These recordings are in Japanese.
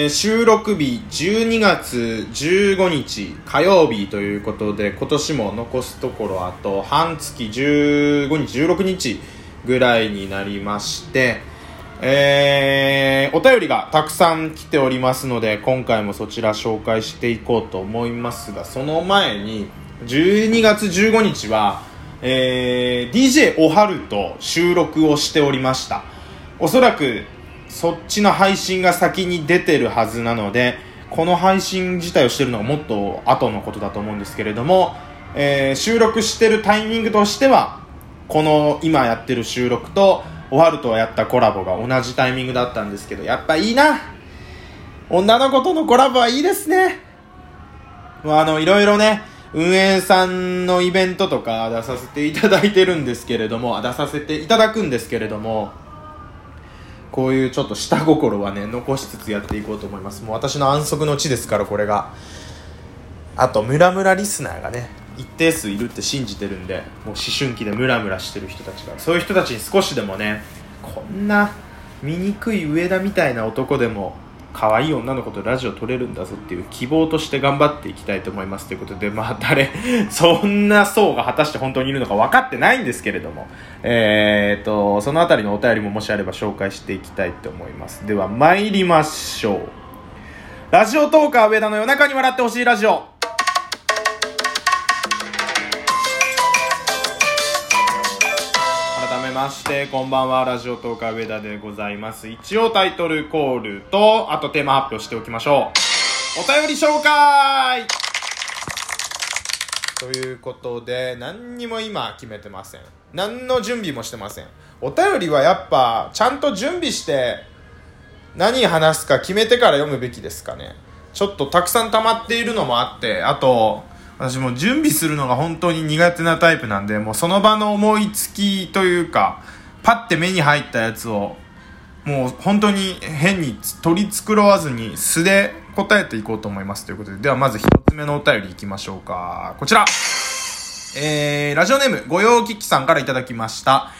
え収録日12月15日火曜日ということで今年も残すところあと半月15日16日ぐらいになりましてえーお便りがたくさん来ておりますので今回もそちら紹介していこうと思いますがその前に12月15日は、えー DJ おはると収録をしておりました。おそらくそっちの配信が先に出てるはずなのでこの配信自体をしてるのがもっと後のことだと思うんですけれども、えー収録してるタイミングとしてはこの今やってる収録とおはるとやったコラボが同じタイミングだったんですけどやっぱいいな。女の子とのコラボはいいですね。まあのいろいろね運営さんのイベントとか出させていただいてるんですけれども出させていただくんですけれどもこういうちょっと下心はね残しつつやっていこうと思います。もう私の安息の地ですからこれが。あとムラムラリスナーがね一定数いるって信じてるんでもう思春期でムラムラしてる人たちが。そういう人たちに少しでもねこんな醜い上田みたいな男でも可愛い女の子とラジオ撮れるんだぞっていう希望として頑張っていきたいと思いますということでまあ誰 そんな層が果たして本当にいるのか分かってないんですけれども。えー、とそのあたりのお便りももしあれば紹介していきたいと思います。では参りましょう。ラジオトーカー上田の夜中に笑ってほしいラジオ。ましてこんばんは。ラジオトーカー上田でございます。一応タイトルコールとあとテーマ発表しておきましょう。お便り紹介！ということで何にも今決めてません。何の準備もしてません。お便りはやっぱちゃんと準備して何話すか決めてから読むべきですかね。ちょっとたくさん溜まっているのもあってあと私も準備するのが本当に苦手なタイプなんでもうその場の思いつきというかパッて目に入ったやつをもう本当に変に取り繕わずに素で答えていこうと思いますということでではまず一つ目のお便りいきましょうかこちらえー、ラジオネーム、ご用聞きさんからいただきました。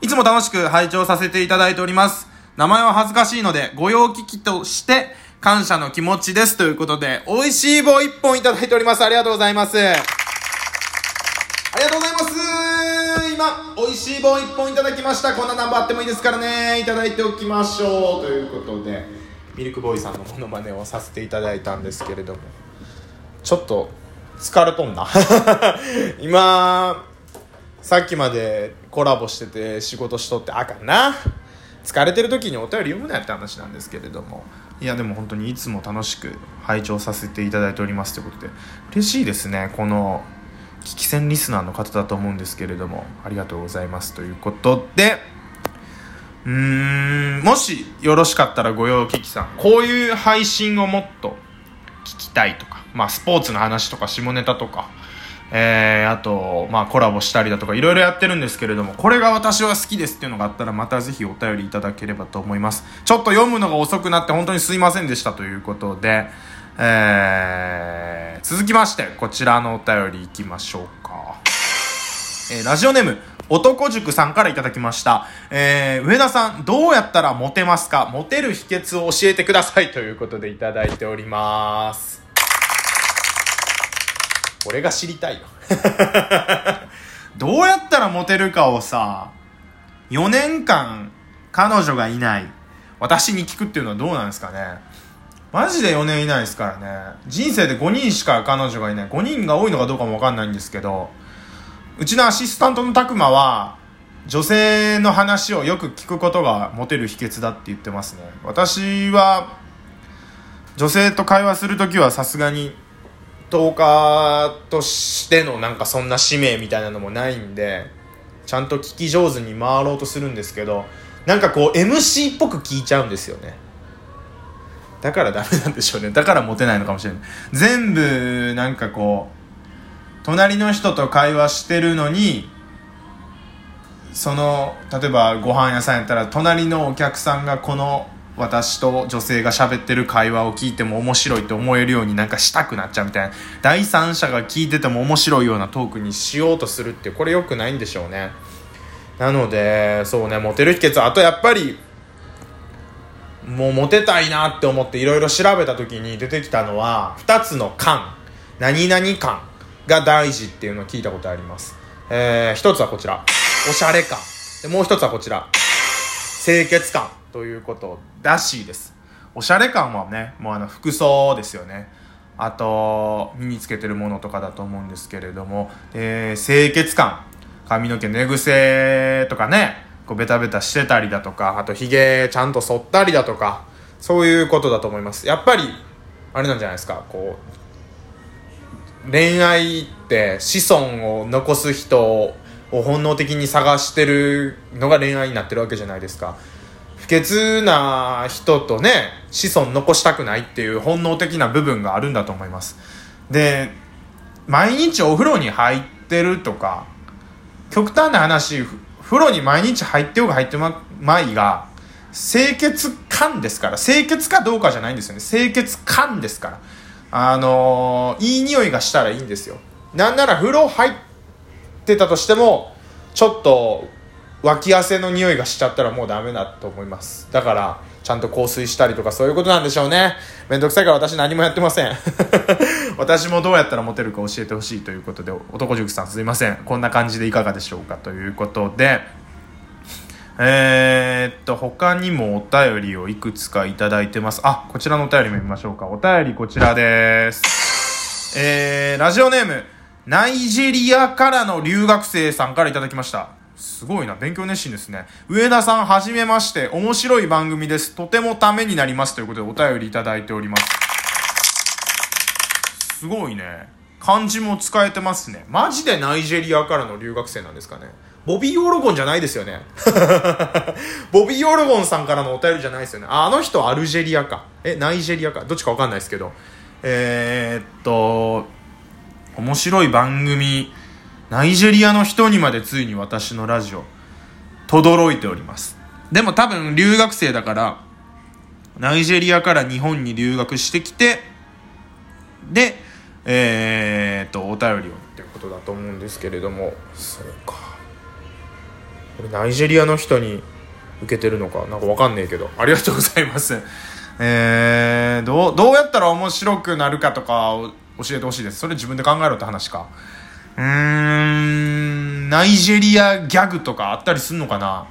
いつも楽しく拝聴させていただいております。名前は恥ずかしいので、ご用聞きとして、感謝の気持ちです。ということで、美味しい棒一本いただいております。ありがとうございます。ありがとうございます今、美味しい棒一本いただきました。こんなナンバーあってもいいですからね。いただいておきましょう。ということで、ミルクボーイさんのモノマネをさせていただいたんですけれども、ちょっと、疲れとんな。今、さっきまでコラボしてて仕事しとってあかんな。疲れてる時にお便り読むなって話なんですけれども。いやでも本当にいつも楽しく拝聴させていただいておりますということで嬉しいですねこの聞き戦リスナーの方だと思うんですけれどもありがとうございますということでうーんもしよろしかったらご用聞きさんこういう配信をもっと聞きたいとか、まあ、スポーツの話とか下ネタとか、えー、あと、まあ、コラボしたりだとかいろいろやってるんですけれどもこれが私は好きですっていうのがあったらまたぜひお便りいただければと思いますちょっと読むのが遅くなって本当にすいませんでしたということで、えー、続きましてこちらのお便りいきましょうかえーラジオネーム、男塾さんからいただきました。えー、上田さん、どうやったらモテますか？モテる秘訣を教えてくださいということでいただいております。俺が知りたいよ。どうやったらモテるかをさ、4年間彼女がいない私に聞くっていうのはどうなんですかねマジで4年いないですからね。人生で5人しか彼女がいない。5人が多いのかどうかもわかんないんですけど、うちのアシスタントのたくまは、女性の話をよく聞くことがモテる秘訣だって言ってますね。私は、女性と会話するときはさすがに、10日としてのなんかそんな使命みたいなのもないんで、ちゃんと聞き上手に回ろうとするんですけど、なんかこう MC っぽく聞いちゃうんですよね。だからダメなんでしょうね。だからモテないのかもしれない。全部、なんかこう、隣の人と会話してるのにその例えばご飯屋さんやったら隣のお客さんがこの私と女性が喋ってる会話を聞いても面白いと思えるようになんかしたくなっちゃうみたいな第三者が聞いてても面白いようなトークにしようとするってこれ良くないんでしょうね。なのでそうねモテる秘訣あとやっぱりもうモテたいなって思っていろいろ調べた時に出てきたのは2つの感何々感が大事っていうのを聞いたことあります。えー、1つはこちら。おしゃれ感でもう1つはこちら。清潔感ということらしいです。おしゃれ感はねもうあの服装ですよね。あと身につけてるものとかだと思うんですけれども、えー、清潔感。髪の毛寝癖とかね。こうベタベタしてたりだとか。あとひげちゃんと剃ったりだとか。そういうことだと思います。やっぱりあれなんじゃないですか。こう恋愛って子孫を残す人を本能的に探してるのが恋愛になってるわけじゃないですか。不潔な人とね子孫残したくないっていう本能的な部分があるんだと思います。で毎日お風呂に入ってるとか極端な話風呂に毎日入ってようが入ってまいが清潔感ですから。清潔かどうかじゃないんですよね。清潔感ですから。あのー、いい匂いがしたらいいんですよ。なんなら風呂入ってたとしてもちょっと脇汗の匂いがしちゃったらもうダメだと思います。だからちゃんと香水したりとかそういうことなんでしょうね。めんどくさいから私何もやってません。私もどうやったらモテるか教えてほしいということで男塾さんすいません。こんな感じでいかがでしょうか？ということでえー、っと他にもお便りをいくつかいただいてます。あこちらのお便りも見ましょうか。お便りこちらです。えー、ラジオネームナイジェリアからの留学生さんからいただきましたすごいな。勉強熱心ですね。上田さん、はじめまして。面白い番組です。とてもためになります。ということでお便りいただいております。すごいね。漢字も使えてますね。マジでナイジェリアからの留学生なんですかね。ボビー・オロゴンじゃないですよね。ボビー・オロゴンさんからのお便りじゃないですよね。あ、の人アルジェリアか。え、ナイジェリアか。どっちかわかんないですけど。えー、っと、面白い番組、ナイジェリアの人にまでついに私のラジオ、轟いております。でも多分留学生だから、ナイジェリアから日本に留学してきて、で、えー、っと、お便りをっていうことだと思うんですけれども、そうか。これナイジェリアの人に受けてるのか、なんかわかんねえけど、ありがとうございます。えー、どう、どうやったら面白くなるかとかを教えてほしいです。それ自分で考えろって話か。うーん、ナイジェリアギャグとかあったりすんのかな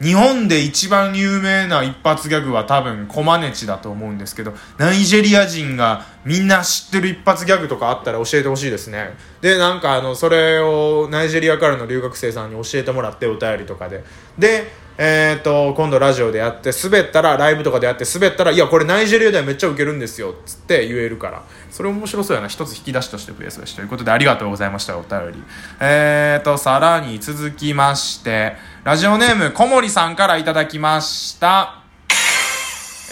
日本で一番有名な一発ギャグは多分コマネチだと思うんですけど、ナイジェリア人がみんな知ってる一発ギャグとかあったら教えてほしいですね。で、なんかあの、それをナイジェリアからの留学生さんに教えてもらってお便りとかで。で、えっ、と、今度ラジオでやって、滑ったら、ライブとかでやって、滑ったら、いや、これナイジェリアではめっちゃウケるんですよ、つって言えるから。それ面白そうやな。一つ引き出しとして増やすし。ということで、ありがとうございました、お便り。えっ、と、さらに続きまして、ラジオネーム、小森さんからいただきました。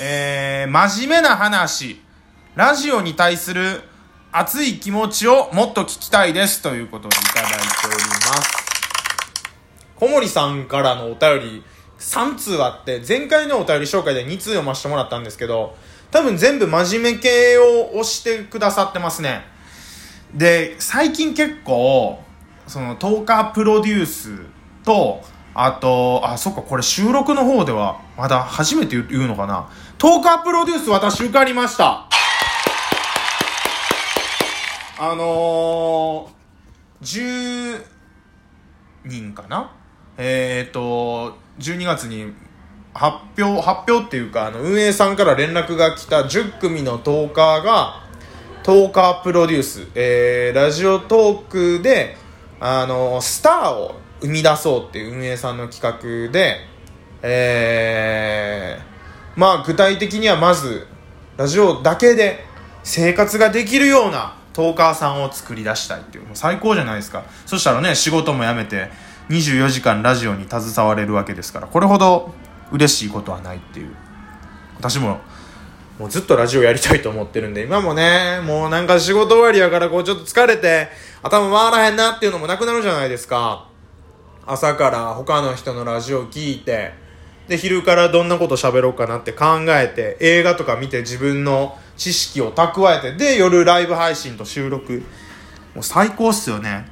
えー、真面目な話。ラジオに対する熱い気持ちをもっと聞きたいです。ということでいただいております。小森さんからのお便り3通あって、前回のお便り紹介で2通読ませてもらったんですけど、多分全部真面目系を押してくださってますね。で、最近結構、その、トーカープロデュースと、あと、あ、そっか、これ収録の方では、まだ初めて言うのかな。トーカープロデュース私受かりました。あのー、10人かな？えっ、と、12月に発表、発表っていうか、あの、運営さんから連絡が来た10組のトーカーが、トーカープロデュース、えー、ラジオトークで、あの、スターを生み出そうっていう運営さんの企画で、えー、まあ具体的にはまず、ラジオだけで生活ができるようなトーカーさんを作り出したいっていう、もう最高じゃないですか。そしたらね、仕事も辞めて、24時間ラジオに携われるわけですからこれほど嬉しいことはないっていう。私ももうずっとラジオやりたいと思ってるんで今もねもうなんか仕事終わりやからこうちょっと疲れて頭回らへんなっていうのもなくなるじゃないですか。朝から他の人のラジオ聞いてで昼からどんなこと喋ろうかなって考えて映画とか見て自分の知識を蓄えてで夜ライブ配信と収録。もう最高っすよね。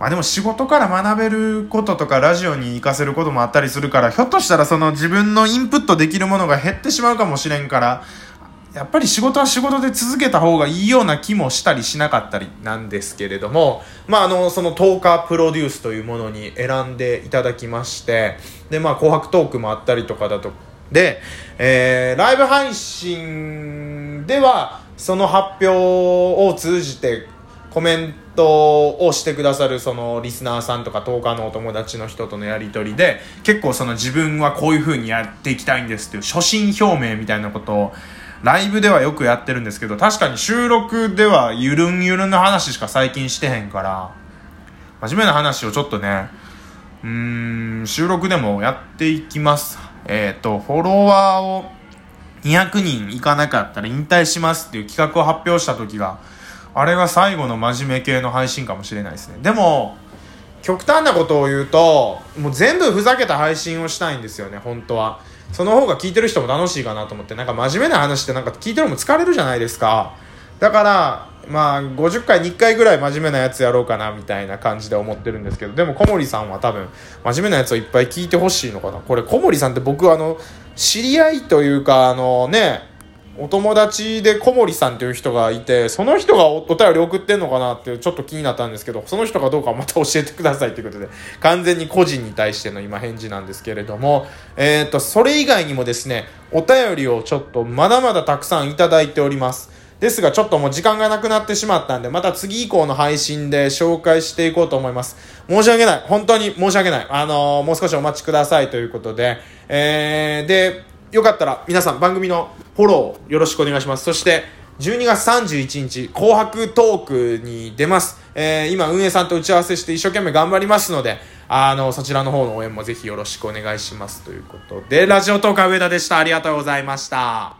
まあでも仕事から学べることとかラジオに活かせることもあったりするから、ひょっとしたらその自分のインプットできるものが減ってしまうかもしれんから、やっぱり仕事は仕事で続けた方がいいような気もしたりしなかったりなんですけれども、まあ、あの、その10日プロデュースというものに選んでいただきまして、で、まあ、紅白トークもあったりとかだと、で、えー、ライブ配信では、その発表を通じてコメントをしてくださるそのリスナーさんとか10日のお友達の人とのやり取りで結構その自分はこういう風にやっていきたいんですっていう初心表明みたいなことをライブではよくやってるんですけど確かに収録ではゆるんゆるんな話しか最近してへんから真面目な話をちょっとねうーん収録でもやっていきます。えっ、ー、とフォロワーを200人いかなかったら引退しますっていう企画を発表した時があれが最後の真面目系の配信かもしれないですね。でも極端なことを言うともう全部ふざけた配信をしたいんですよね本当は。その方が聞いてる人も楽しいかなと思って。なんか真面目な話ってなんか聞いてるのも疲れるじゃないですか。だからまあ50回に1回ぐらい真面目なやつやろうかなみたいな感じで思ってるんですけど。でも小森さんは多分真面目なやつをいっぱい聞いてほしいのかな。これ小森さんって僕あの知り合いというかあのねお友達で小森さんという人がいて、その人がお便り送ってんのかなってちょっと気になったんですけど、その人かどうかまた教えてくださいということで、完全に個人に対しての今返事なんですけれども、えっ、ー、と、それ以外にもですね、お便りをちょっとまだまだたくさんいただいております。ですが、ちょっともう時間がなくなってしまったんで、また次以降の配信で紹介していこうと思います。申し訳ない。本当に申し訳ない。あのー、もう少しお待ちくださいということで、えー、で、よかったら皆さん番組のフォローよろしくお願いします。そして、12月31日、紅白トークに出ます。えー、今、運営さんと打ち合わせして一生懸命頑張りますので、あの、そちらの方の応援もぜひよろしくお願いします。ということで、ラジオトーク上田でした。ありがとうございました。